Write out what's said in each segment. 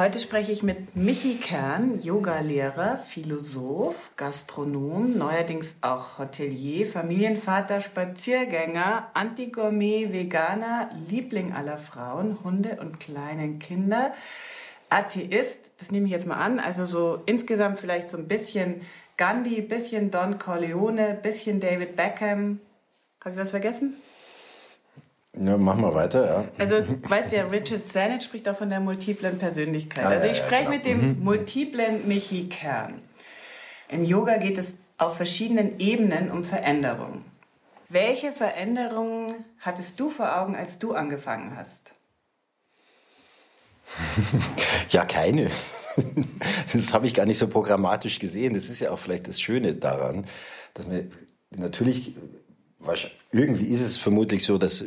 Heute spreche ich mit Michi Kern, Yogalehrer, Philosoph, Gastronom, neuerdings auch Hotelier, Familienvater, Spaziergänger, Antigourmet, Veganer, Liebling aller Frauen, Hunde und kleinen Kinder, Atheist, das nehme ich jetzt mal an, also so insgesamt vielleicht so ein bisschen Gandhi, bisschen Don Corleone, bisschen David Beckham. Habe ich was vergessen? Ja, machen wir weiter, ja. Also, weißt du ja, Richard Sennett spricht auch von der multiplen Persönlichkeit. also, ich spreche ja, mit dem mhm. multiplen Michi Kern. Im Yoga geht es auf verschiedenen Ebenen um Veränderung. Welche Veränderungen hattest du vor Augen, als du angefangen hast? ja, keine. Das habe ich gar nicht so programmatisch gesehen. Das ist ja auch vielleicht das Schöne daran, dass wir natürlich irgendwie ist es vermutlich so, dass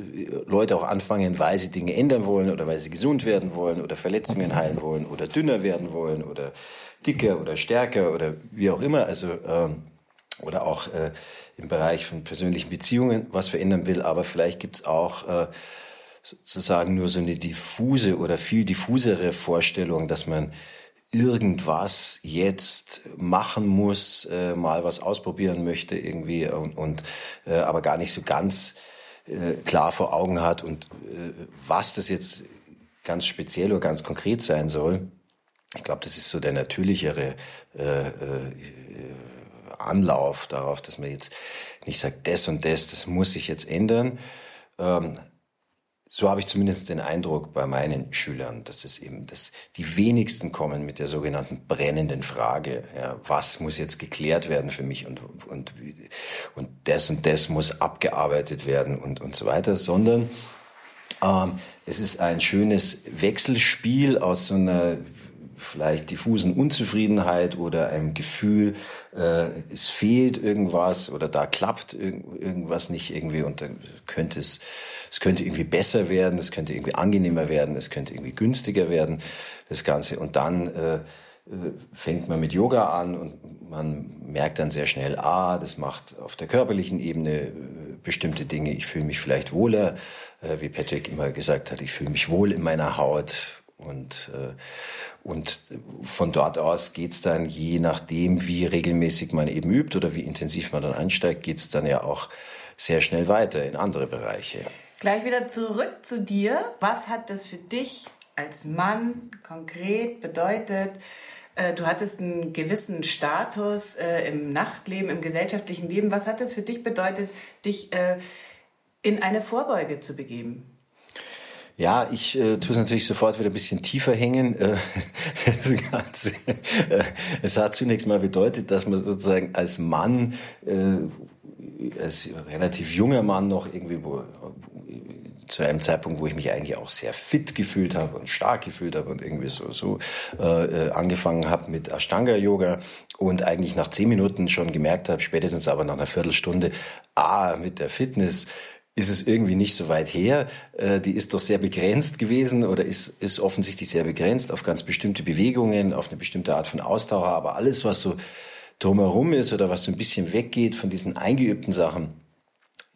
Leute auch anfangen, weil sie Dinge ändern wollen oder weil sie gesund werden wollen oder Verletzungen heilen wollen oder dünner werden wollen oder dicker oder stärker oder wie auch immer. Also ähm, oder auch äh, im Bereich von persönlichen Beziehungen was verändern will. Aber vielleicht gibt's auch äh, sozusagen nur so eine diffuse oder viel diffusere Vorstellung, dass man irgendwas jetzt machen muss, äh, mal was ausprobieren möchte irgendwie und, und äh, aber gar nicht so ganz äh, klar vor Augen hat und äh, was das jetzt ganz speziell oder ganz konkret sein soll. Ich glaube, das ist so der natürlichere äh, äh, Anlauf darauf, dass man jetzt nicht sagt, das und das, das muss sich jetzt ändern. Ähm, so habe ich zumindest den Eindruck bei meinen Schülern, dass es eben, dass die wenigsten kommen mit der sogenannten brennenden Frage, ja, was muss jetzt geklärt werden für mich und, und, und das und das muss abgearbeitet werden und, und so weiter, sondern ähm, es ist ein schönes Wechselspiel aus so einer vielleicht diffusen Unzufriedenheit oder einem Gefühl, äh, es fehlt irgendwas oder da klappt irgendwas nicht irgendwie und dann könnte es, es könnte irgendwie besser werden, es könnte irgendwie angenehmer werden, es könnte irgendwie günstiger werden, das Ganze. Und dann äh, fängt man mit Yoga an und man merkt dann sehr schnell, ah, das macht auf der körperlichen Ebene äh, bestimmte Dinge. Ich fühle mich vielleicht wohler, äh, wie Patrick immer gesagt hat, ich fühle mich wohl in meiner Haut und, äh, und von dort aus geht's dann, je nachdem, wie regelmäßig man eben übt oder wie intensiv man dann einsteigt, geht's dann ja auch sehr schnell weiter in andere Bereiche. Gleich wieder zurück zu dir. Was hat das für dich als Mann konkret bedeutet? Äh, du hattest einen gewissen Status äh, im Nachtleben, im gesellschaftlichen Leben. Was hat das für dich bedeutet, dich in eine Vorbeuge zu begeben? Ja, ich äh, tue es natürlich sofort wieder ein bisschen tiefer hängen. Äh, das Ganze, äh, es hat zunächst mal bedeutet, dass man sozusagen als Mann, äh, als relativ junger Mann noch irgendwie wo, zu einem Zeitpunkt, wo ich mich eigentlich auch sehr fit gefühlt habe und stark gefühlt habe und irgendwie so, so äh, äh angefangen habe mit Ashtanga-Yoga und eigentlich nach zehn Minuten schon gemerkt habe, spätestens aber nach einer Viertelstunde, ah, mit der Fitness ist es irgendwie nicht so weit her. Äh, die ist doch sehr begrenzt gewesen oder ist, ist offensichtlich sehr begrenzt auf ganz bestimmte Bewegungen, auf eine bestimmte Art von Ausdauer. Aber alles, was so drumherum ist oder was so ein bisschen weggeht von diesen eingeübten Sachen,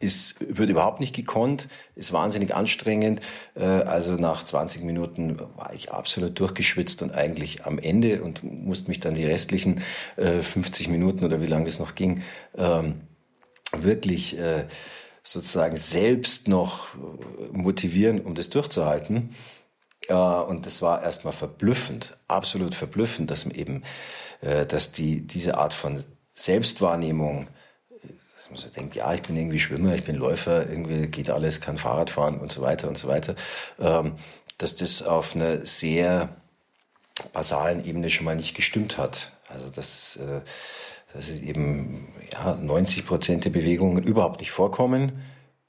ist, wird überhaupt nicht gekonnt, ist wahnsinnig anstrengend. Äh, also nach 20 Minuten war ich absolut durchgeschwitzt und eigentlich am Ende und musste mich dann die restlichen 50 äh, Minuten oder wie lange es noch ging, ähm, wirklich sozusagen selbst noch motivieren, um das durchzuhalten. Und das war erstmal verblüffend, absolut verblüffend, dass man eben, äh, dass die, diese Art von Selbstwahrnehmung, dass man so denkt, ja, ich bin irgendwie Schwimmer, ich bin Läufer, irgendwie geht alles, kann Fahrrad fahren und so weiter und so weiter, ähm, dass das auf einer sehr basalen Ebene schon mal nicht gestimmt hat. Also das, äh, dass eben ja, 90 Prozent der Bewegungen überhaupt nicht vorkommen.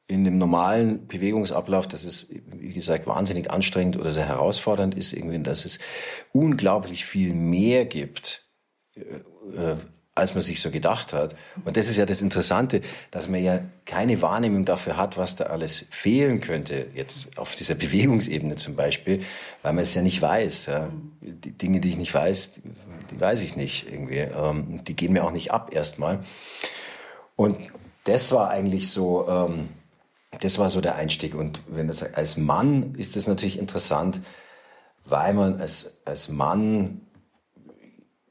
In dem normalen Bewegungsablauf, dass es, wie gesagt, wahnsinnig anstrengend oder sehr herausfordernd ist, irgendwie, dass es unglaublich viel mehr gibt, äh, äh, als man sich so gedacht hat. Und das ist ja das Interessante, dass man ja keine Wahrnehmung dafür hat, was da alles fehlen könnte, jetzt auf dieser Bewegungsebene zum Beispiel, weil man es ja nicht weiß. Ja. Die Dinge, die ich nicht weiß, die, weiß ich nicht irgendwie. Ähm, die gehen mir auch nicht ab erstmal. Und das war eigentlich so, ähm, das war so der Einstieg. Und wenn das als Mann ist das natürlich interessant, weil man als, als Mann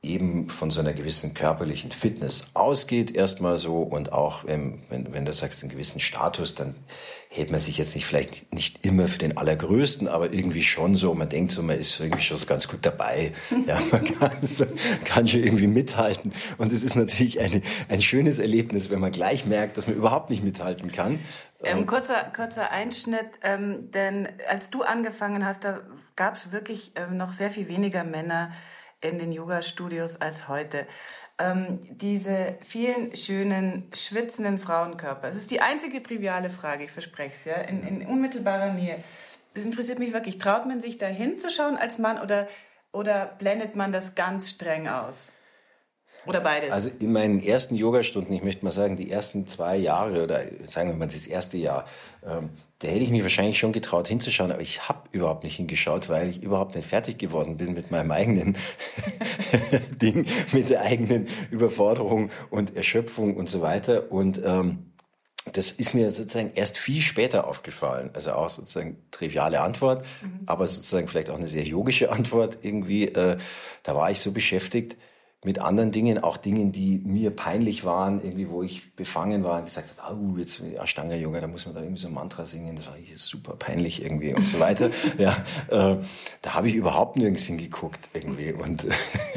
eben von so einer gewissen körperlichen Fitness ausgeht, erstmal so, und auch, wenn, wenn, wenn du sagst, einen gewissen Status, dann hält man sich jetzt nicht vielleicht nicht immer für den Allergrößten, aber irgendwie schon so, man denkt so, man ist irgendwie schon so ganz gut dabei, ja, man kann, so, kann schon irgendwie mithalten. Und es ist natürlich eine, ein schönes Erlebnis, wenn man gleich merkt, dass man überhaupt nicht mithalten kann. Ähm, kurzer, kurzer Einschnitt, ähm, denn als du angefangen hast, da gab es wirklich ähm, noch sehr viel weniger Männer, in den Yoga-Studios als heute. Ähm, diese vielen schönen, schwitzenden Frauenkörper. Es ist die einzige triviale Frage, ich verspreche es, ja, in, in unmittelbarer Nähe. Das interessiert mich wirklich. Traut man sich da hinzuschauen als Mann oder, oder blendet man das ganz streng aus? Oder beides? Also in meinen ersten Yogastunden, ich möchte mal sagen, die ersten zwei Jahre oder sagen wir mal das erste Jahr, ähm, da hätte ich mich wahrscheinlich schon getraut hinzuschauen, aber ich habe überhaupt nicht hingeschaut, weil ich überhaupt nicht fertig geworden bin mit meinem eigenen Ding, mit der eigenen Überforderung und Erschöpfung und so weiter. Und ähm, das ist mir sozusagen erst viel später aufgefallen. Also auch sozusagen triviale Antwort, mhm. aber sozusagen vielleicht auch eine sehr yogische Antwort irgendwie. Äh, da war ich so beschäftigt, mit anderen Dingen, auch Dingen, die mir peinlich waren, irgendwie, wo ich befangen war und gesagt habe, oh, jetzt Ashtanga Yoga, da muss man da irgendwie so ein Mantra singen, das war super peinlich irgendwie und so weiter. ja, äh, da habe ich überhaupt nirgends hingeguckt irgendwie und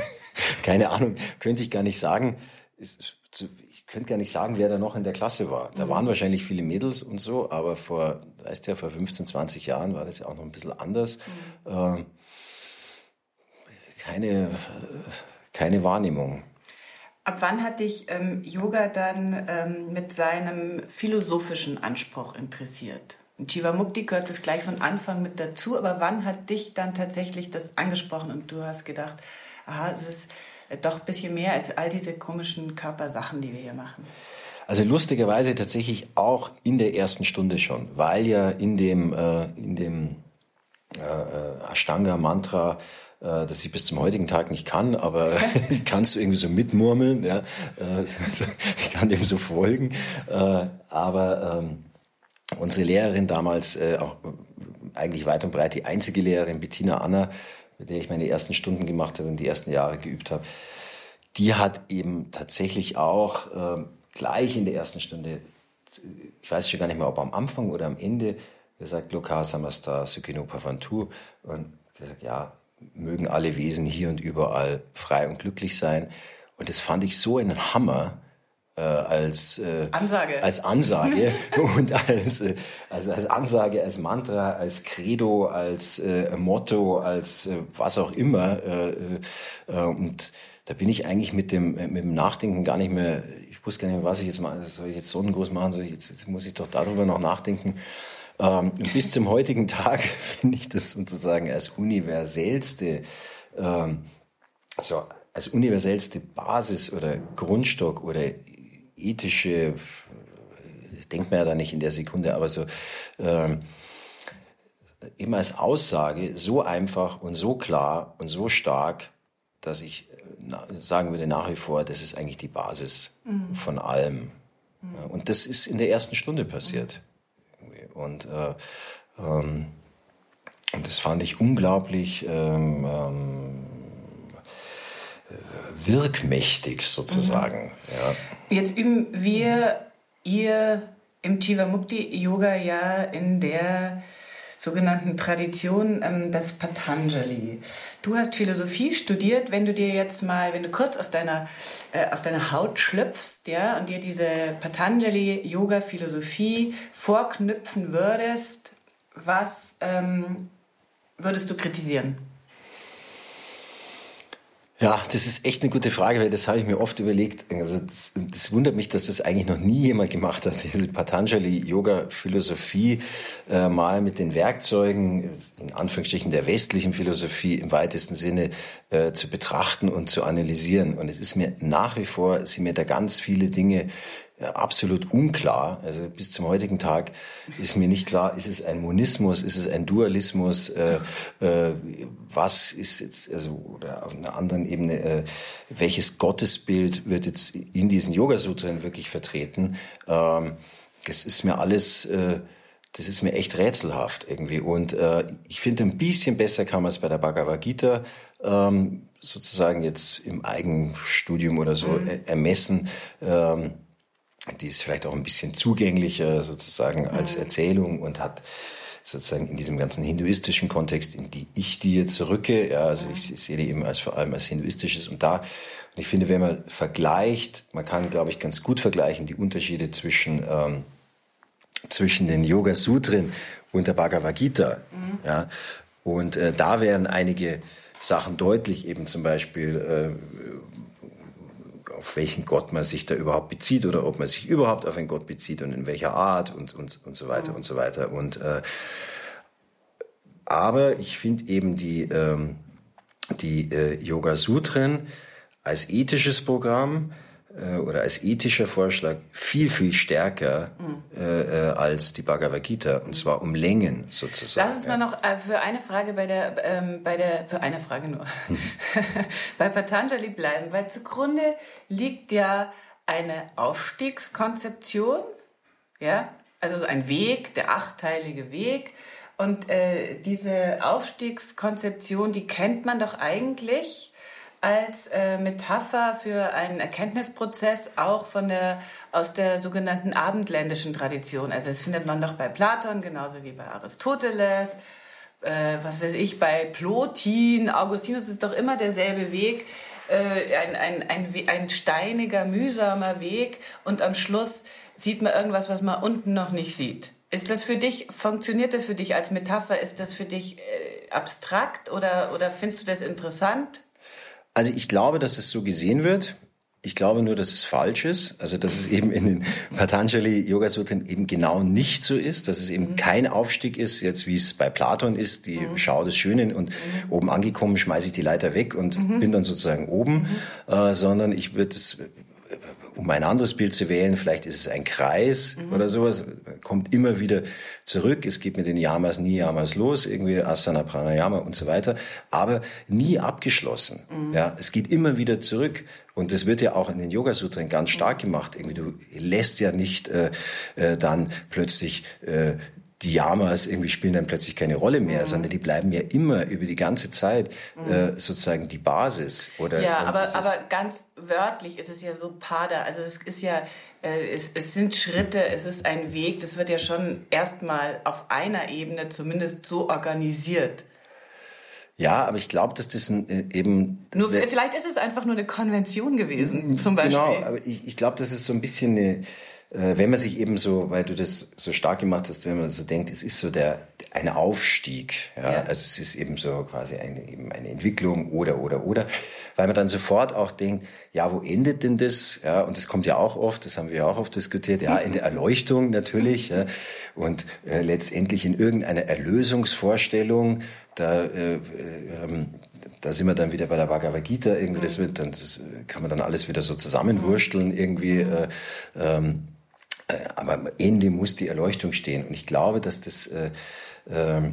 keine Ahnung, könnte ich gar nicht sagen. Ich könnte gar nicht sagen, wer da noch in der Klasse war. Da waren wahrscheinlich viele Mädels und so, aber vor, weißt ja, vor 15, 20 Jahren war das ja auch noch ein bisschen anders. Mhm. Äh, keine keine Wahrnehmung. Ab wann hat dich ähm, Yoga dann ähm, mit seinem philosophischen Anspruch interessiert? Und Chivamukti gehört das gleich von Anfang mit dazu, aber wann hat dich dann tatsächlich das angesprochen und du hast gedacht, aha, es ist äh, doch ein bisschen mehr als all diese komischen Körpersachen, die wir hier machen? Also lustigerweise tatsächlich auch in der ersten Stunde schon, weil ja in dem, äh, in dem äh, äh Ashtanga-Mantra äh, das ich bis zum heutigen Tag nicht kann, aber ich kann es irgendwie so mitmurmeln, ja, äh, ich kann dem so folgen, äh, aber ähm, unsere Lehrerin damals, auch eigentlich weit und breit die einzige Lehrerin, Bettina Anna, mit der ich meine ersten Stunden gemacht habe und die ersten Jahre geübt habe, die hat eben tatsächlich auch ähm, gleich in der ersten Stunde, ich weiß schon gar nicht mehr, ob am Anfang oder am Ende, gesagt, Loka Samasta Sukino Pavantu und gesagt, ja, mögen alle Wesen hier und überall frei und glücklich sein. Und das fand ich so einen Hammer äh, als äh, Ansage, als Ansage und als, äh, also als Ansage, als Mantra, als Credo, als äh, Motto, als äh, was auch immer. Äh, äh, äh und da bin ich eigentlich mit dem mit dem Nachdenken gar nicht mehr. Ich wusste gar nicht mehr, was ich jetzt mache. Soll ich jetzt Sonnengruß machen? Soll ich jetzt, jetzt muss ich doch darüber noch nachdenken. Ähm, bis zum heutigen Tag finde ich das sozusagen als universellste, ähm, also als universellste Basis oder Grundstock oder ethische, denkt man ja da nicht in der Sekunde, aber so ähm, eben als Aussage so einfach und so klar und so stark, dass ich sagen würde nach wie vor, das ist eigentlich die Basis mhm. von allem. Mhm. Und das ist in der ersten Stunde passiert. Und, äh, ähm, und das fand ich unglaublich ähm, ähm, wirkmächtig sozusagen. Mhm. Ja. Jetzt üben wir ihr im Chivamukti Yoga ja in der sogenannten Tradition ähm, des Patanjali. Du hast Philosophie studiert. Wenn du dir jetzt mal, wenn du kurz aus deiner, äh, aus deiner Haut schlüpfst ja, und dir diese Patanjali-Yoga-Philosophie vorknüpfen würdest, was ähm, würdest du kritisieren? Ja, das ist echt eine gute Frage, weil das habe ich mir oft überlegt. Also das, das wundert mich, dass das eigentlich noch nie jemand gemacht hat, diese Patanjali-Yoga-Philosophie äh, mal mit den Werkzeugen, in Anführungsstrichen der westlichen Philosophie im weitesten Sinne, äh, zu betrachten und zu analysieren. Und es ist mir nach wie vor, sind mir da ganz viele Dinge absolut unklar. Also bis zum heutigen Tag ist mir nicht klar, ist es ein Monismus, ist es ein Dualismus, äh, äh, was ist jetzt, also oder auf einer anderen Ebene, äh, welches Gottesbild wird jetzt in diesen Yoga-Sutren wirklich vertreten? Ähm, das ist mir alles, äh, das ist mir echt rätselhaft irgendwie. Und äh, ich finde, ein bisschen besser kann man es bei der Bhagavad Gita ähm, sozusagen jetzt im Eigenstudium oder so mhm. ermessen. Ähm, die ist vielleicht auch ein bisschen zugänglicher sozusagen als mhm. Erzählung und hat sozusagen in diesem ganzen hinduistischen Kontext, in die ich die jetzt rücke, ja, also mhm. ich, ich, sehe die eben als vor allem als hinduistisches und da, und ich finde, wenn man vergleicht, man kann, glaube ich, ganz gut vergleichen, die Unterschiede zwischen, ähm, zwischen den Yoga Sutren und der Bhagavad Gita, mhm. ja, und äh, da wären einige Sachen deutlich, eben zum Beispiel, äh, auf welchen Gott man sich da überhaupt bezieht oder ob man sich überhaupt auf einen Gott bezieht und in welcher Art und, und, und so weiter und so weiter. Und, äh, aber ich finde eben die, ähm, die äh, Yoga Sutren als ethisches Programm äh, oder als ethischer Vorschlag viel, viel stärker mhm. äh, als die Bhagavad Gita und zwar um Längen sozusagen. Lass uns mal noch äh, für eine Frage bei der, ähm, bei der für eine Frage nur, mhm. bei Patanjali bleiben, weil zugrunde liegt ja eine Aufstiegskonzeption, ja, also ein Weg, der achtteilige Weg. Und äh, diese Aufstiegskonzeption, die kennt man doch eigentlich als äh, Metapher für einen Erkenntnisprozess auch von der, aus der sogenannten abendländischen Tradition. Also das findet man doch bei Platon genauso wie bei Aristoteles. Äh, was weiß ich, bei Plotin, Augustinus ist doch immer derselbe Weg, äh, ein, ein, ein, ein steiniger, mühsamer Weg und am Schluss sieht man irgendwas, was man unten noch nicht sieht. Ist das für dich, funktioniert das für dich als Metapher? Ist das für dich äh, abstrakt oder, oder findest du das interessant? Also ich glaube, dass es so gesehen wird. Ich glaube nur, dass es falsch ist. Also, dass es eben in den Patanjali Yoga Sutren eben genau nicht so ist, dass es eben mhm. kein Aufstieg ist, jetzt wie es bei Platon ist, die mhm. Schau des Schönen und mhm. oben angekommen schmeiße ich die Leiter weg und mhm. bin dann sozusagen oben, mhm. äh, sondern ich würde es um ein anderes Bild zu wählen, vielleicht ist es ein Kreis mhm. oder sowas, kommt immer wieder zurück. Es geht mit den Yamas, nie Yamas los, irgendwie Asana, Pranayama und so weiter, aber nie abgeschlossen. Mhm. Ja, es geht immer wieder zurück. Und das wird ja auch in den Yoga-Sutren ganz stark gemacht. Irgendwie du lässt ja nicht äh, äh, dann plötzlich äh, die Yamas irgendwie spielen dann plötzlich keine Rolle mehr, mhm. sondern die bleiben ja immer über die ganze Zeit mhm. äh, sozusagen die Basis. Oder, ja, aber, aber ganz wörtlich ist es ja so Pada, also es ist ja, äh, es, es sind Schritte, es ist ein Weg, das wird ja schon erstmal auf einer Ebene zumindest so organisiert. Ja, aber ich glaube, dass das ein, äh, eben. Das nur, vielleicht ist es einfach nur eine Konvention gewesen, zum Beispiel. Genau, aber ich, ich glaube, das ist so ein bisschen eine äh, wenn man sich eben so, weil du das so stark gemacht hast, wenn man so denkt, es ist so der ein Aufstieg, ja? ja. also es ist eben so quasi eine eben eine Entwicklung oder oder oder, weil man dann sofort auch denkt, ja, wo endet denn das? Ja, und das kommt ja auch oft, das haben wir ja auch oft diskutiert, ja, in der Erleuchtung natürlich, ja, und äh, letztendlich in irgendeiner Erlösungsvorstellung, da äh, äh, da sind wir dann wieder bei der Bhagavad Gita, irgendwie, das wird dann, das kann man dann alles wieder so zusammenwursteln, irgendwie, äh, ähm, äh, aber am Ende muss die Erleuchtung stehen. Und ich glaube, dass das, äh, äh,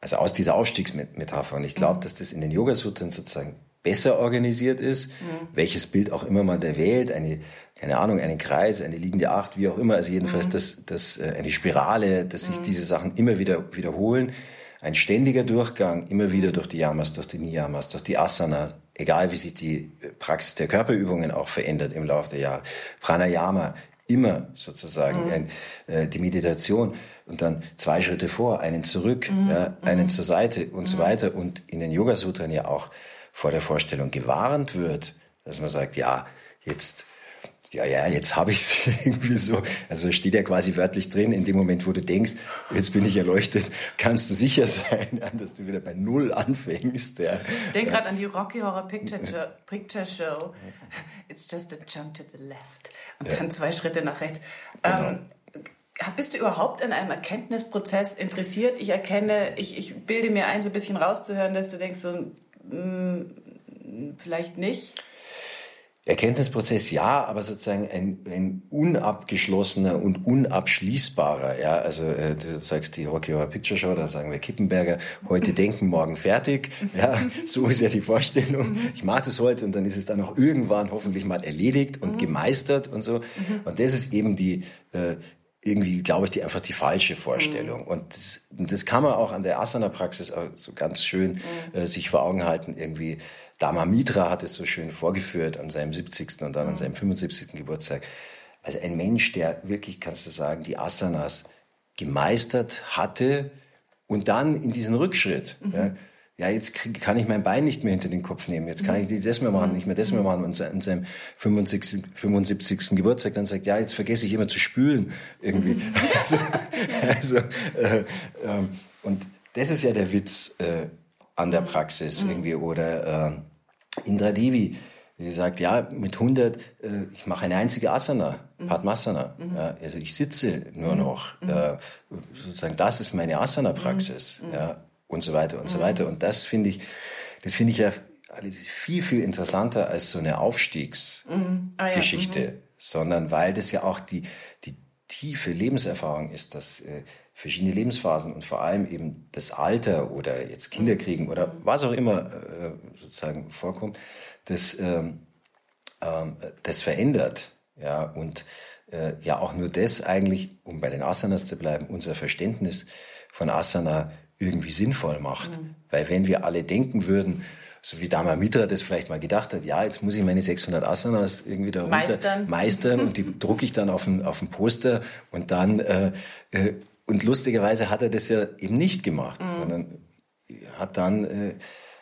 also aus dieser Aufstiegsmetapher, und ich glaube, mhm. dass das in den Yoga-Sutren sozusagen besser organisiert ist, mhm. welches Bild auch immer man da wählt, eine, keine Ahnung, einen Kreis, eine liegende Acht, wie auch immer, also jedenfalls mhm. das, das, äh, eine Spirale, dass sich mhm. diese Sachen immer wieder wiederholen. Ein ständiger Durchgang, immer wieder durch die Yamas, durch die Niyamas, durch die Asana, egal wie sich die Praxis der Körperübungen auch verändert im Laufe der Jahre. Pranayama, immer sozusagen mhm. ein, äh, die Meditation und dann zwei Schritte vor, einen zurück, mhm. ja, einen mhm. zur Seite und so mhm. weiter und in den Yoga Sutren ja auch vor der Vorstellung gewarnt wird, dass man sagt, ja, jetzt ja, ja, jetzt habe ich es irgendwie so. Also steht ja quasi wörtlich drin, in dem Moment, wo du denkst, jetzt bin ich erleuchtet, kannst du sicher sein, dass du wieder bei Null anfängst. Ja. Denk gerade an die Rocky Horror Picture Show, Picture Show. It's just a jump to the left. Und dann zwei Schritte nach rechts. Genau. Ähm, bist du überhaupt an einem Erkenntnisprozess interessiert? Ich erkenne, ich, ich bilde mir ein, so ein bisschen rauszuhören, dass du denkst, so, mh, mm, vielleicht nicht. Erkenntnisprozess ja, aber sozusagen ein, ein unabgeschlossener und unabschließbarer. Ja, also äh, du sagst die Rocky Horror Picture Show, da sagen wir Kippenberger, heute denken, morgen fertig. Ja, so ist ja die Vorstellung. Ich mache das heute und dann ist es dann auch irgendwann hoffentlich mal erledigt und gemeistert und so. Und das ist eben die äh, irgendwie, glaube ich, die einfach die falsche Vorstellung. Mhm. Und, das, und das kann man auch an der Asana-Praxis so ganz schön mhm. äh, sich vor Augen halten. Irgendwie, Dama Mitra hat es so schön vorgeführt an seinem 70. und dann mhm. an seinem 75. Geburtstag. Also ein Mensch, der wirklich, kannst du sagen, die Asanas gemeistert hatte und dann in diesen Rückschritt, mhm. ja, ja, jetzt krieg, kann ich mein Bein nicht mehr hinter den Kopf nehmen, jetzt kann ich nicht das mehr machen, nicht mehr das mehr machen. Und an seinem 75, 75. Geburtstag dann sagt, ja, jetzt vergesse ich immer zu spülen irgendwie. also, also äh, äh, und das ist ja der Witz äh, an der Praxis irgendwie. Oder äh, Indra Devi, die sagt, ja, mit 100, äh, ich mache eine einzige Asana, mhm. Padmasana. Mhm. Ja, also ich sitze nur noch. Mhm. Äh, sozusagen, das ist meine Asana-Praxis. Mhm. Ja, und so weiter und so weiter. Und das finde ich, das finde ich ja viel, viel interessanter als so eine Aufstiegsgeschichte, mhm. ah, ja. mhm. sondern weil das ja auch die, die tiefe Lebenserfahrung ist, dass äh, verschiedene Lebensphasen und vor allem eben das Alter oder jetzt Kinderkriegen oder mhm. was auch immer äh, sozusagen vorkommt, das, ähm, ähm, das verändert. Ja, und äh, ja auch nur das eigentlich, um bei den Asanas zu bleiben, unser Verständnis von Asana irgendwie sinnvoll macht. Mhm. Weil wenn wir alle denken würden, so wie Dama Mitra das vielleicht mal gedacht hat, ja, jetzt muss ich meine 600 Asanas irgendwie da meistern, meistern und die drucke ich dann auf ein, auf ein Poster und dann, äh, äh, und lustigerweise hat er das ja eben nicht gemacht, mhm. sondern hat dann, äh,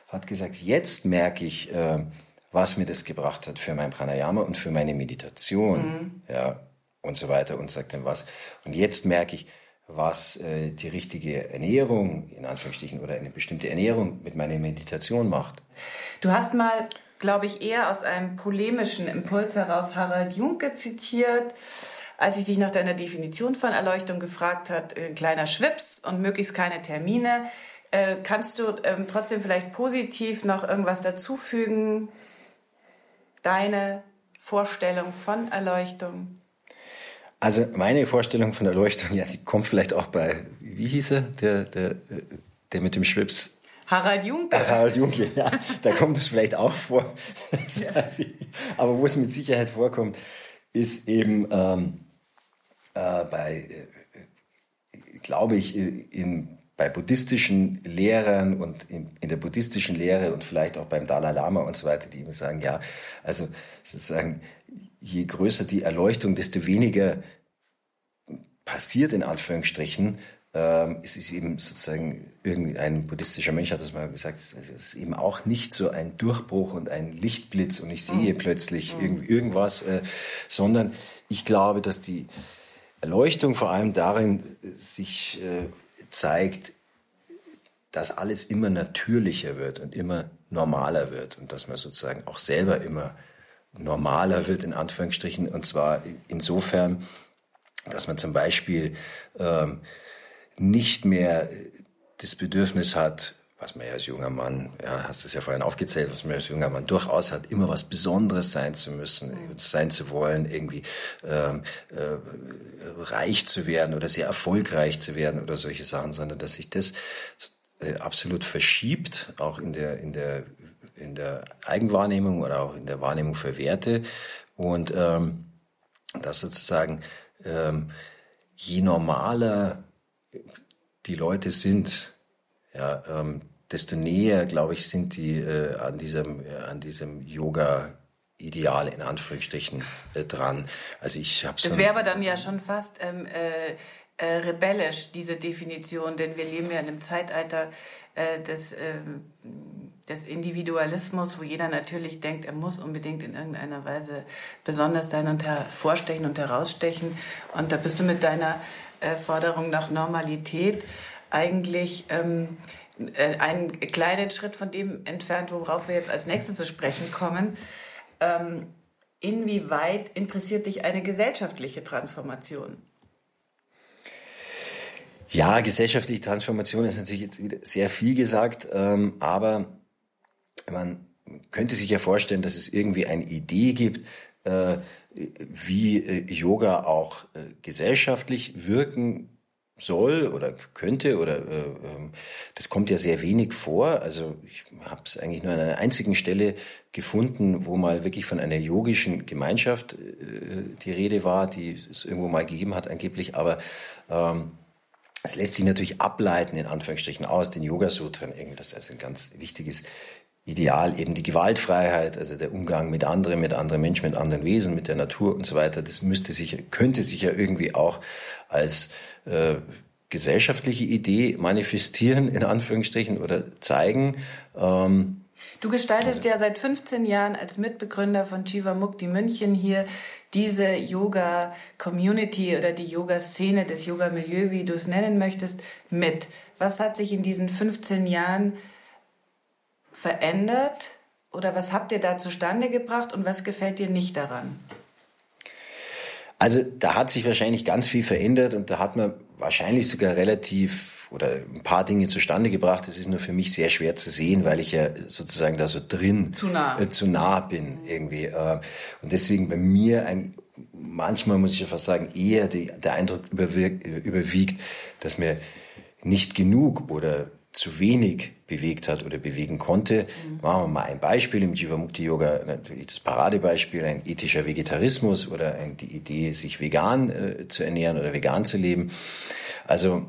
hat gesagt, jetzt merke ich, äh, was mir das gebracht hat für mein Pranayama und für meine Meditation, mhm. ja, und so weiter und sagt dann was. Und jetzt merke ich, was äh, die richtige Ernährung, in Anführungsstrichen, oder eine bestimmte Ernährung mit meiner Meditation macht. Du hast mal, glaube ich, eher aus einem polemischen Impuls heraus Harald Junke zitiert, als ich dich nach deiner Definition von Erleuchtung gefragt hat, äh, kleiner Schwips und möglichst keine Termine. Äh, kannst du ähm, trotzdem vielleicht positiv noch irgendwas dazufügen? Deine Vorstellung von Erleuchtung? Also meine Vorstellung von Erleuchtung, ja, die kommt vielleicht auch bei, wie hieß er, der, der, der mit dem Schwips? Harald Junke. Harald Junke, ja, da kommt es vielleicht auch vor. Aber wo es mit Sicherheit vorkommt, ist eben ähm, äh, bei, äh, glaube ich, in, bei buddhistischen Lehrern und in, in, der buddhistischen Lehre und vielleicht auch beim Dalai Lama und so weiter, die immer sagen, ja, also sozusagen je größer die Erleuchtung, desto weniger passiert in Anführungsstrichen. Ähm, es ist eben sozusagen irgendein buddhistischer Mensch hat das mal gesagt, es ist eben auch nicht so ein Durchbruch und ein Lichtblitz und ich sehe mhm. plötzlich mhm. Irgend, irgendwas, äh, sondern ich glaube, dass die Erleuchtung vor allem darin äh, sich äh, zeigt, dass alles immer natürlicher wird und immer normaler wird und dass man sozusagen auch selber immer normaler wird, in Anführungsstrichen. Und zwar insofern, dass man zum Beispiel ähm, nicht mehr das Bedürfnis hat, was man ja als junger Mann, ja, hast es ja vorhin aufgezählt, was man als junger Mann durchaus hat, immer was Besonderes sein zu müssen, sein zu wollen, irgendwie ähm, äh, reich zu werden oder sehr erfolgreich zu werden oder solche Sachen, sondern dass sich das äh, absolut verschiebt, auch in der, in der in der Eigenwahrnehmung oder auch in der Wahrnehmung für Werte und ähm, dass sozusagen ähm, je normaler die Leute sind, ja, ähm, desto näher, glaube ich, sind die äh, an diesem, äh, an diesem Yoga Ideal in Anführungsstrichen äh, dran. Also ich habe Das wäre aber dann ja schon fast ähm, äh, äh, rebellisch diese Definition, denn wir leben ja in einem Zeitalter äh, des Individualismus, wo jeder natürlich denkt, er muss unbedingt in irgendeiner Weise besonders sein und hervorstechen und herausstechen. Und da bist du mit deiner äh, Forderung nach Normalität eigentlich ähm, äh, einen kleinen Schritt von dem entfernt, worauf wir jetzt als nächstes zu sprechen kommen. Ähm, inwieweit interessiert dich eine gesellschaftliche Transformation? Ja, gesellschaftliche Transformation ist natürlich jetzt wieder sehr viel gesagt, ähm, aber man könnte sich ja vorstellen, dass es irgendwie eine Idee gibt, äh, wie äh, Yoga auch äh, gesellschaftlich wirken soll oder könnte oder äh, ähm, das kommt ja sehr wenig vor. Also ich habe es eigentlich nur an einer einzigen Stelle gefunden, wo mal wirklich von einer yogischen Gemeinschaft äh, die Rede war, die es irgendwo mal gegeben hat angeblich, aber ähm, es lässt sich natürlich ableiten, in Anführungsstrichen, aus den Yoga-Sutren. Das ist ein ganz wichtiges Ideal, eben die Gewaltfreiheit, also der Umgang mit anderen, mit anderen Menschen, mit anderen Wesen, mit der Natur und so weiter. Das müsste sich, könnte sich ja irgendwie auch als äh, gesellschaftliche Idee manifestieren, in Anführungsstrichen, oder zeigen. Ähm, Du gestaltest ja seit 15 Jahren als Mitbegründer von Chiva Mukti München hier diese Yoga-Community oder die Yoga-Szene, das Yoga-Milieu, wie du es nennen möchtest, mit. Was hat sich in diesen 15 Jahren verändert oder was habt ihr da zustande gebracht und was gefällt dir nicht daran? Also da hat sich wahrscheinlich ganz viel verändert und da hat man wahrscheinlich sogar relativ oder ein paar Dinge zustande gebracht. Das ist nur für mich sehr schwer zu sehen, weil ich ja sozusagen da so drin zu nah, äh, zu nah bin irgendwie. Äh, und deswegen bei mir ein, manchmal muss ich ja fast sagen, eher die, der Eindruck überwiegt, dass mir nicht genug oder zu wenig bewegt hat oder bewegen konnte. Mhm. Machen wir mal ein Beispiel im Jivamukti Yoga, natürlich das Paradebeispiel, ein ethischer Vegetarismus oder ein, die Idee, sich vegan äh, zu ernähren oder vegan zu leben. Also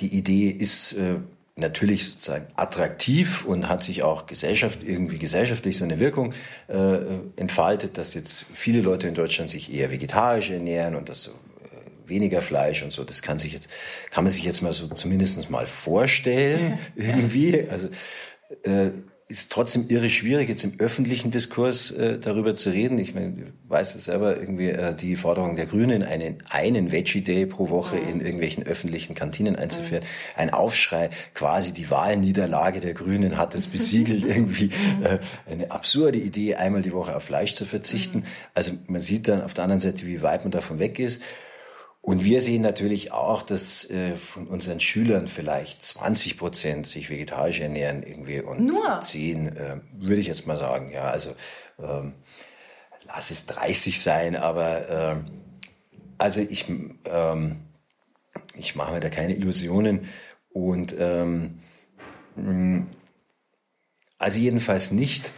die Idee ist äh, natürlich sozusagen attraktiv und hat sich auch Gesellschaft irgendwie gesellschaftlich so eine Wirkung äh, entfaltet, dass jetzt viele Leute in Deutschland sich eher vegetarisch ernähren und das so weniger Fleisch und so. Das kann sich jetzt, kann man sich jetzt mal so zumindest mal vorstellen, irgendwie. Also, äh, ist trotzdem irre schwierig, jetzt im öffentlichen Diskurs äh, darüber zu reden. Ich meine, du weißt es selber, irgendwie äh, die Forderung der Grünen, einen, einen Veggie-Day pro Woche in irgendwelchen öffentlichen Kantinen einzuführen. Ein Aufschrei, quasi die Wahlniederlage der Grünen hat es besiegelt, irgendwie äh, eine absurde Idee, einmal die Woche auf Fleisch zu verzichten. Also man sieht dann auf der anderen Seite, wie weit man davon weg ist. Und wir sehen natürlich auch, dass äh, von unseren Schülern vielleicht 20 Prozent sich vegetarisch ernähren irgendwie und Nur? 10, äh, würde ich jetzt mal sagen, ja, also ähm, lass es 30 sein, aber äh, also ich, ähm, ich mache mir da keine Illusionen und ähm, also jedenfalls nicht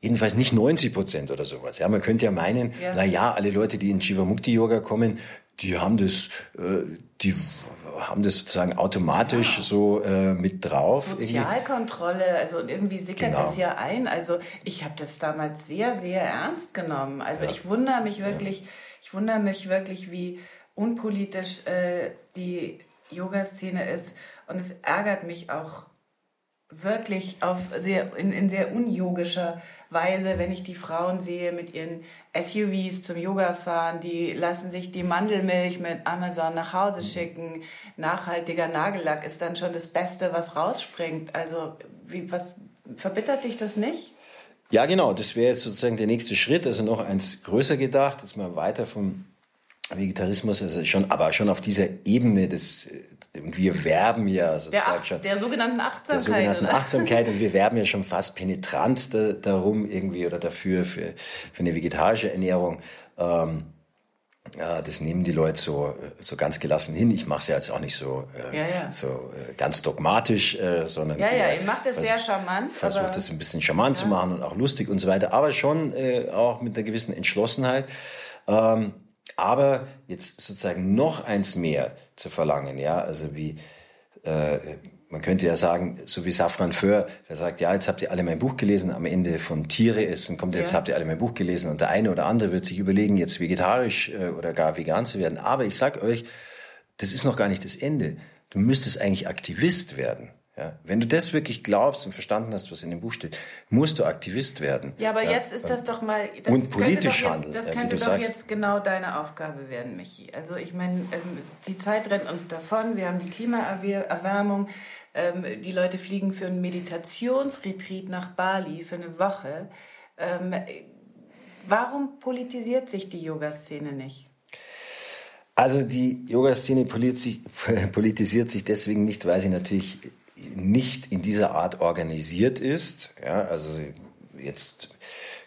Jedenfalls nicht 90 Prozent oder sowas. Ja, man könnte ja meinen, ja. na ja, alle Leute, die in Shivamukti Yoga kommen, die haben das, äh, die haben das sozusagen automatisch ja. so äh, mit drauf. Sozialkontrolle, also irgendwie sickert genau. das ja ein. Also ich habe das damals sehr, sehr ernst genommen. Also ja. ich wundere mich wirklich, ich wundere mich wirklich, wie unpolitisch äh, die Yoga-Szene ist. Und es ärgert mich auch wirklich auf sehr, in, in sehr unyogischer Weise, wenn ich die Frauen sehe mit ihren SUVs zum Yoga fahren, die lassen sich die Mandelmilch mit Amazon nach Hause schicken. Nachhaltiger Nagellack ist dann schon das Beste, was rausspringt. Also, wie, was verbittert dich das nicht? Ja, genau. Das wäre jetzt sozusagen der nächste Schritt. Also noch eins größer gedacht, dass man weiter vom Vegetarismus, also schon, aber schon auf dieser Ebene des, und wir werben ja sozusagen der, schon. Der sogenannten Achtsamkeit. Der sogenannten oder? Achtsamkeit und wir werben ja schon fast penetrant da, darum irgendwie oder dafür, für, für eine vegetarische Ernährung. Ähm, ja, das nehmen die Leute so, so ganz gelassen hin. Ich mache es ja jetzt auch nicht so, äh, ja, ja. so äh, ganz dogmatisch, äh, sondern. Ja, ja, ihr macht es sehr charmant. Versucht es ein bisschen charmant zu machen und auch lustig und so weiter, aber schon äh, auch mit einer gewissen Entschlossenheit. Ähm, aber jetzt sozusagen noch eins mehr zu verlangen, ja, also wie, äh, man könnte ja sagen, so wie Safran Föhr, der sagt, ja, jetzt habt ihr alle mein Buch gelesen, am Ende von Tiere essen, kommt jetzt ja. habt ihr alle mein Buch gelesen und der eine oder andere wird sich überlegen, jetzt vegetarisch äh, oder gar vegan zu werden. Aber ich sag euch, das ist noch gar nicht das Ende. Du müsstest eigentlich Aktivist werden. Ja, wenn du das wirklich glaubst und verstanden hast, was in dem Buch steht, musst du Aktivist werden. Ja, aber ja, jetzt ist das doch mal. Das und politisch jetzt, handeln. Das ja, könnte doch sagst. jetzt genau deine Aufgabe werden, Michi. Also ich meine, ähm, die Zeit rennt uns davon. Wir haben die Klimaerwärmung. Ähm, die Leute fliegen für einen Meditationsretreat nach Bali für eine Woche. Ähm, warum politisiert sich die Yoga-Szene nicht? Also die Yoga-Szene politisiert sich deswegen nicht, weil sie natürlich nicht in dieser Art organisiert ist. Ja, also jetzt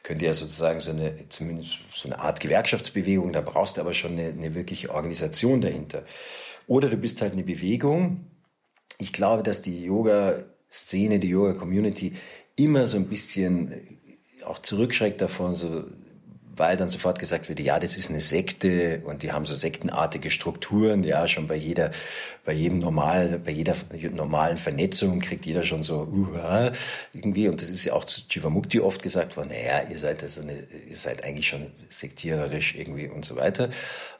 könnt ihr ja sozusagen so eine, zumindest so eine Art Gewerkschaftsbewegung, da brauchst du aber schon eine, eine wirkliche Organisation dahinter. Oder du bist halt eine Bewegung. Ich glaube, dass die Yoga-Szene, die Yoga-Community immer so ein bisschen auch zurückschreckt davon, so weil dann sofort gesagt wird, ja, das ist eine Sekte und die haben so sektenartige Strukturen, ja, schon bei jeder, bei jedem normal, bei jeder normalen Vernetzung kriegt jeder schon so, uh, irgendwie, und das ist ja auch zu Jivamukti oft gesagt worden, naja, ihr seid also eine, ihr seid eigentlich schon sektiererisch irgendwie und so weiter.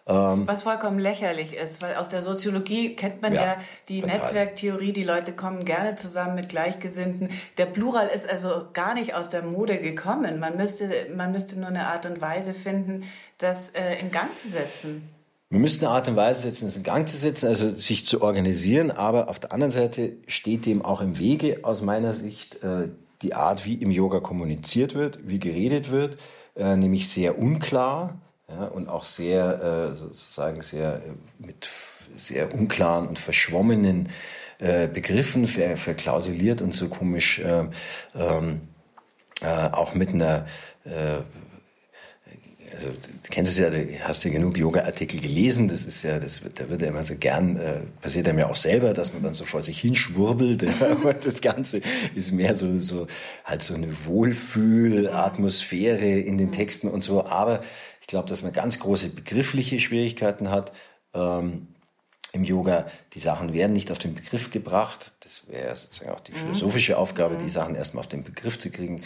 Ähm, Was vollkommen lächerlich ist, weil aus der Soziologie kennt man ja, ja die total. Netzwerktheorie, die Leute kommen gerne zusammen mit Gleichgesinnten. Der Plural ist also gar nicht aus der Mode gekommen. Man müsste, man müsste nur eine Art und Weise finden, das äh, in Gang zu setzen. Wir müssen eine Art und Weise setzen, das in Gang zu setzen, also sich zu organisieren, aber auf der anderen Seite steht dem auch im Wege aus meiner Sicht äh, die Art, wie im Yoga kommuniziert wird, wie geredet wird, äh, nämlich sehr unklar ja, und auch sehr, äh, sozusagen sehr mit sehr unklaren und verschwommenen Begriffen ver, verklausuliert und so komisch äh, ähm, äh, auch mit einer also, kennst es ja, du hast ja genug Yoga-Artikel gelesen, das ist ja, das wird, da wird ja immer so gern, äh, passiert einem ja auch selber, dass man dann so vor sich hinschwurbelt, und das Ganze ist mehr so, so, halt so eine Wohlfühl-Atmosphäre in den Texten und so, aber ich glaube, dass man ganz große begriffliche Schwierigkeiten hat. Ähm, im Yoga, die Sachen werden nicht auf den Begriff gebracht. Das wäre sozusagen auch die mhm. philosophische Aufgabe, die mhm. Sachen erstmal auf den Begriff zu kriegen.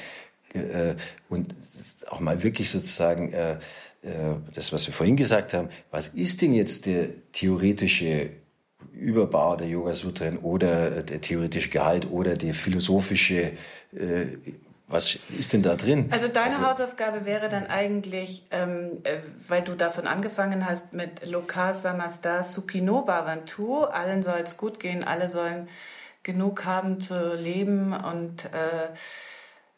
Äh, und auch mal wirklich sozusagen äh, das, was wir vorhin gesagt haben, was ist denn jetzt der theoretische Überbau der Yoga Sutren oder der theoretische Gehalt oder der philosophische was ist denn da drin? Also deine also, Hausaufgabe wäre dann eigentlich, ähm, äh, weil du davon angefangen hast mit Lokar Samasta Sukino Bhavantu, allen soll es gut gehen, alle sollen genug haben zu leben und äh,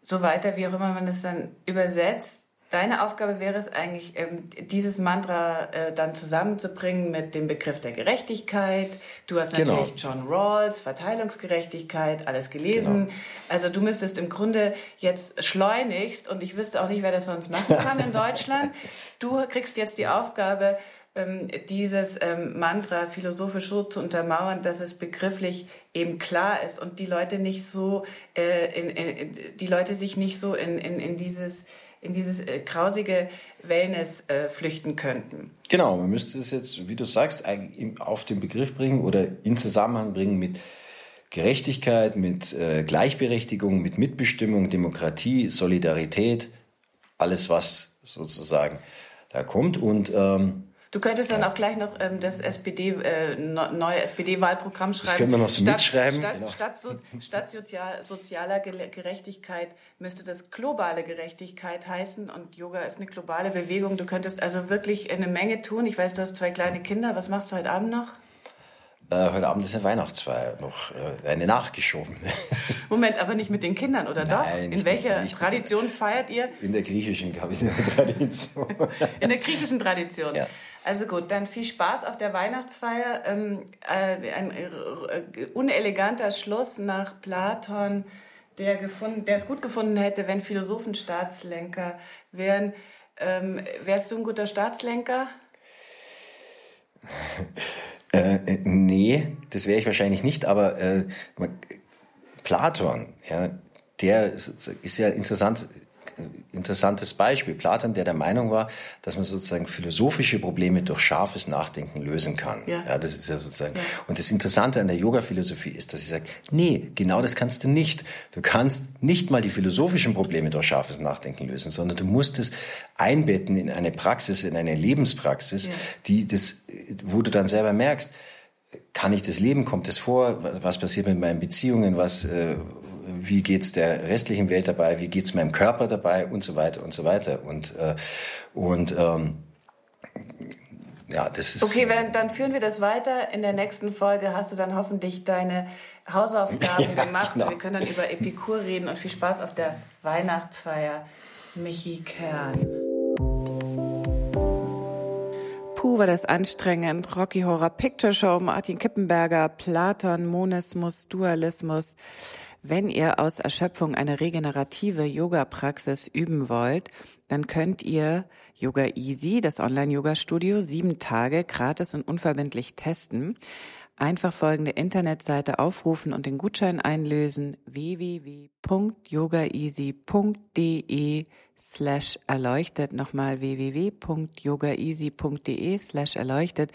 so weiter, wie auch immer man das dann übersetzt. Deine Aufgabe wäre es eigentlich, ähm, dieses Mantra äh, dann zusammenzubringen mit dem Begriff der Gerechtigkeit. Du hast genau. natürlich John Rawls, Verteilungsgerechtigkeit, alles gelesen. Genau. Also du müsstest im Grunde jetzt schleunigst, und ich wüsste auch nicht, wer das sonst machen kann in Deutschland, du kriegst jetzt die Aufgabe, ähm, dieses ähm, Mantra philosophisch so zu untermauern, dass es begrifflich eben klar ist und die Leute nicht so, äh, in, in, die Leute sich nicht so in, in, in dieses in dieses äh, grausige Wellness äh, flüchten könnten. Genau, man müsste es jetzt, wie du sagst, auf den Begriff bringen oder in Zusammenhang bringen mit Gerechtigkeit, mit äh, Gleichberechtigung, mit Mitbestimmung, Demokratie, Solidarität, alles, was sozusagen da kommt. Und ähm, Du könntest dann auch gleich noch ähm, das SPD, äh, neue SPD-Wahlprogramm schreiben. Das können wir noch so statt, mitschreiben. Statt, genau. statt, so, statt sozial, sozialer Gerechtigkeit müsste das globale Gerechtigkeit heißen. Und Yoga ist eine globale Bewegung. Du könntest also wirklich eine Menge tun. Ich weiß, du hast zwei kleine Kinder. Was machst du heute Abend noch? Äh, heute Abend ist eine Weihnachtsfeier, noch äh, eine nachgeschoben. Moment, aber nicht mit den Kindern, oder Nein, doch? In welcher nicht, Tradition feiert ihr? In der griechischen Tradition. In der griechischen Tradition. Ja. Also gut, dann viel Spaß auf der Weihnachtsfeier. Ähm, äh, ein äh, uneleganter Schluss nach Platon, der, es gut gefunden hätte, wenn Philosophen Staatslenker wären. Ähm, wärst du ein guter Staatslenker? Äh, äh, nee, das wäre ich wahrscheinlich nicht, aber äh, Platon, ja, der ist ja interessant, interessantes Beispiel. Platon, der der Meinung war, dass man sozusagen philosophische Probleme durch scharfes Nachdenken lösen kann. Ja. ja das ist ja sozusagen. Ja. Und das Interessante an der Yoga-Philosophie ist, dass sie sagt, nee, genau das kannst du nicht. Du kannst nicht mal die philosophischen Probleme durch scharfes Nachdenken lösen, sondern du musst es einbetten in eine Praxis, in eine Lebenspraxis, ja. die das, wo du dann selber merkst, kann ich das leben? Kommt es vor? Was passiert mit meinen Beziehungen? Was, äh, wie geht's der restlichen Welt dabei? Wie geht's meinem Körper dabei? Und so weiter und so weiter. Und, äh, und ähm, ja, das ist. Okay, wenn, dann führen wir das weiter. In der nächsten Folge hast du dann hoffentlich deine Hausaufgaben ja, gemacht genau. und wir können dann über Epikur reden und viel Spaß auf der Weihnachtsfeier. Michi Kern. Puh, war das anstrengend. Rocky Horror Picture Show, Martin Kippenberger, Platon, Monismus, Dualismus. Wenn ihr aus Erschöpfung eine regenerative Yoga-Praxis üben wollt, dann könnt ihr Yoga Easy, das Online-Yoga-Studio, sieben Tage gratis und unverbindlich testen. Einfach folgende Internetseite aufrufen und den Gutschein einlösen www.yogaeasy.de slash erleuchtet. Nochmal www.yogaeasy.de slash erleuchtet.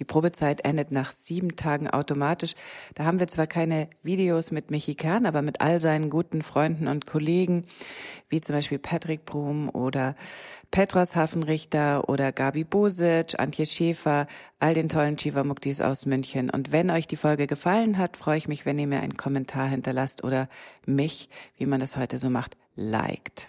Die Probezeit endet nach sieben Tagen automatisch. Da haben wir zwar keine Videos mit Michi Kern, aber mit all seinen guten Freunden und Kollegen, wie zum Beispiel Patrick Brum oder Petros Hafenrichter oder Gabi Bosic, Antje Schäfer, all den tollen Chivamuktis aus München. Und wenn euch die Folge gefallen hat, freue ich mich, wenn ihr mir einen Kommentar hinterlasst oder mich, wie man das heute so macht, liked.